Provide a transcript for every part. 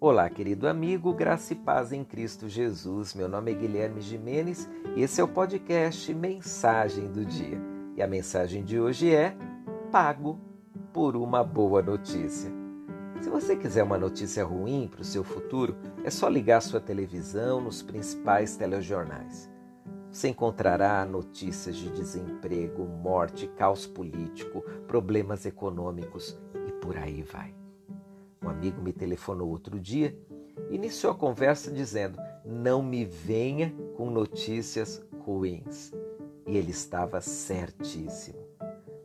Olá, querido amigo, graça e paz em Cristo Jesus. Meu nome é Guilherme Jimenez e esse é o podcast Mensagem do Dia. E a mensagem de hoje é: Pago por uma boa notícia. Se você quiser uma notícia ruim para o seu futuro, é só ligar sua televisão nos principais telejornais. Você encontrará notícias de desemprego, morte, caos político, problemas econômicos e por aí vai. Um amigo me telefonou outro dia iniciou a conversa dizendo: Não me venha com notícias ruins. E ele estava certíssimo.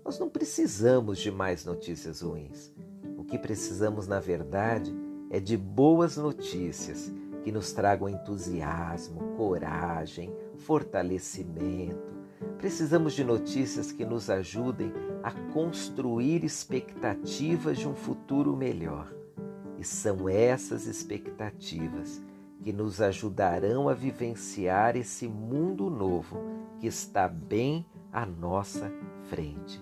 Nós não precisamos de mais notícias ruins. O que precisamos, na verdade, é de boas notícias que nos tragam entusiasmo, coragem, fortalecimento. Precisamos de notícias que nos ajudem a construir expectativas de um futuro melhor. E são essas expectativas que nos ajudarão a vivenciar esse mundo novo que está bem à nossa frente.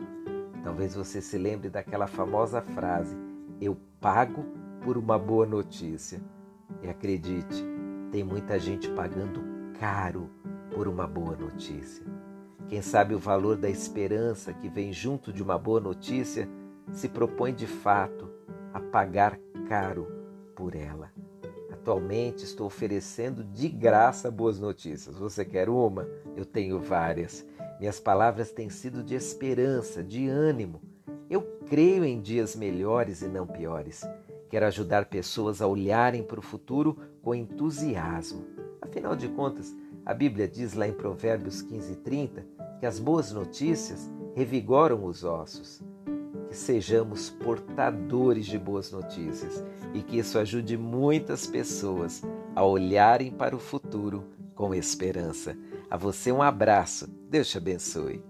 Talvez você se lembre daquela famosa frase: Eu pago por uma boa notícia. E acredite, tem muita gente pagando caro por uma boa notícia. Quem sabe o valor da esperança que vem junto de uma boa notícia se propõe de fato a pagar caro por ela. Atualmente estou oferecendo de graça boas notícias. Você quer uma? Eu tenho várias. Minhas palavras têm sido de esperança, de ânimo. Eu creio em dias melhores e não piores. Quero ajudar pessoas a olharem para o futuro com entusiasmo. Afinal de contas, a Bíblia diz lá em Provérbios 15:30 que as boas notícias revigoram os ossos que sejamos portadores de boas notícias e que isso ajude muitas pessoas a olharem para o futuro com esperança. A você um abraço. Deus te abençoe.